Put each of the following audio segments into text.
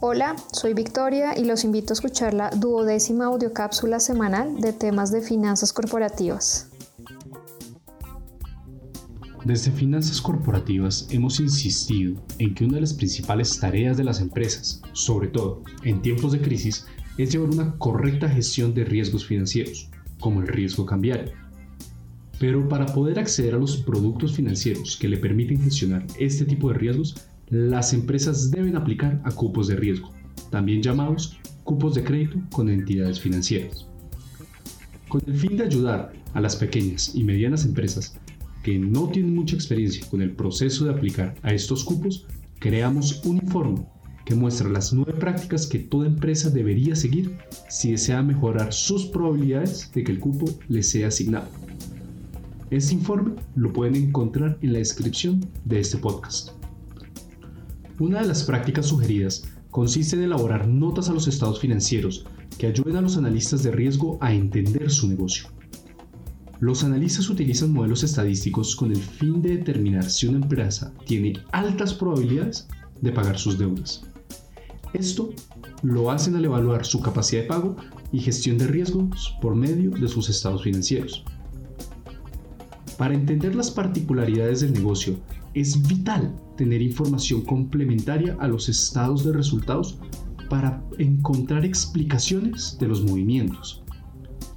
Hola, soy Victoria y los invito a escuchar la duodécima audiocápsula semanal de temas de finanzas corporativas. Desde Finanzas Corporativas hemos insistido en que una de las principales tareas de las empresas, sobre todo en tiempos de crisis, es llevar una correcta gestión de riesgos financieros, como el riesgo cambiario. Pero para poder acceder a los productos financieros que le permiten gestionar este tipo de riesgos, las empresas deben aplicar a cupos de riesgo, también llamados cupos de crédito con entidades financieras. Con el fin de ayudar a las pequeñas y medianas empresas que no tienen mucha experiencia con el proceso de aplicar a estos cupos, creamos un informe que muestra las nueve prácticas que toda empresa debería seguir si desea mejorar sus probabilidades de que el cupo le sea asignado. Este informe lo pueden encontrar en la descripción de este podcast. Una de las prácticas sugeridas consiste en elaborar notas a los estados financieros que ayuden a los analistas de riesgo a entender su negocio. Los analistas utilizan modelos estadísticos con el fin de determinar si una empresa tiene altas probabilidades de pagar sus deudas. Esto lo hacen al evaluar su capacidad de pago y gestión de riesgos por medio de sus estados financieros. Para entender las particularidades del negocio es vital tener información complementaria a los estados de resultados para encontrar explicaciones de los movimientos.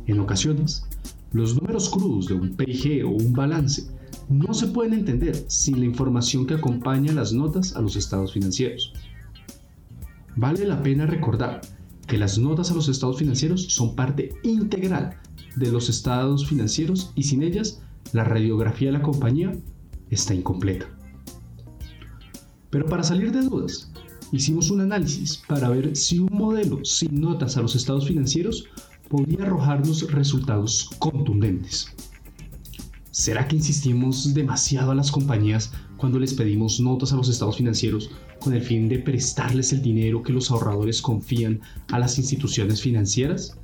En ocasiones, los números crudos de un PIG o un balance no se pueden entender sin la información que acompaña las notas a los estados financieros. Vale la pena recordar que las notas a los estados financieros son parte integral de los estados financieros y sin ellas la radiografía de la compañía está incompleta. Pero para salir de dudas, hicimos un análisis para ver si un modelo sin notas a los estados financieros podía arrojarnos resultados contundentes. ¿Será que insistimos demasiado a las compañías cuando les pedimos notas a los estados financieros con el fin de prestarles el dinero que los ahorradores confían a las instituciones financieras?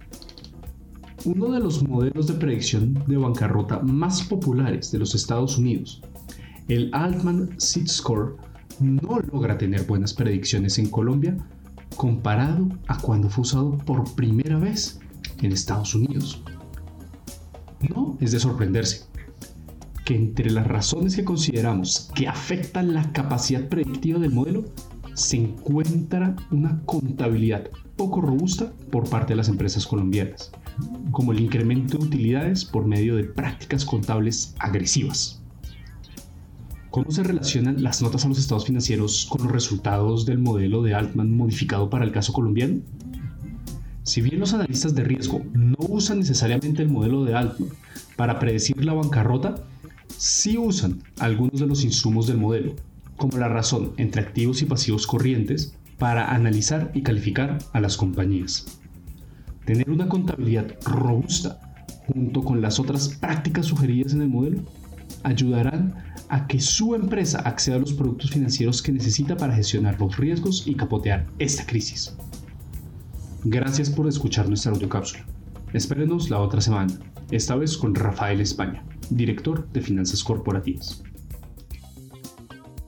Uno de los modelos de predicción de bancarrota más populares de los Estados Unidos, el Altman Seed Score, no logra tener buenas predicciones en Colombia comparado a cuando fue usado por primera vez en Estados Unidos. No es de sorprenderse que entre las razones que consideramos que afectan la capacidad predictiva del modelo se encuentra una contabilidad poco robusta por parte de las empresas colombianas como el incremento de utilidades por medio de prácticas contables agresivas. ¿Cómo se relacionan las notas a los estados financieros con los resultados del modelo de Altman modificado para el caso colombiano? Si bien los analistas de riesgo no usan necesariamente el modelo de Altman para predecir la bancarrota, sí usan algunos de los insumos del modelo, como la razón entre activos y pasivos corrientes, para analizar y calificar a las compañías. Tener una contabilidad robusta junto con las otras prácticas sugeridas en el modelo ayudarán a que su empresa acceda a los productos financieros que necesita para gestionar los riesgos y capotear esta crisis. Gracias por escuchar nuestra audiocápsula. Espérenos la otra semana, esta vez con Rafael España, director de Finanzas Corporativas.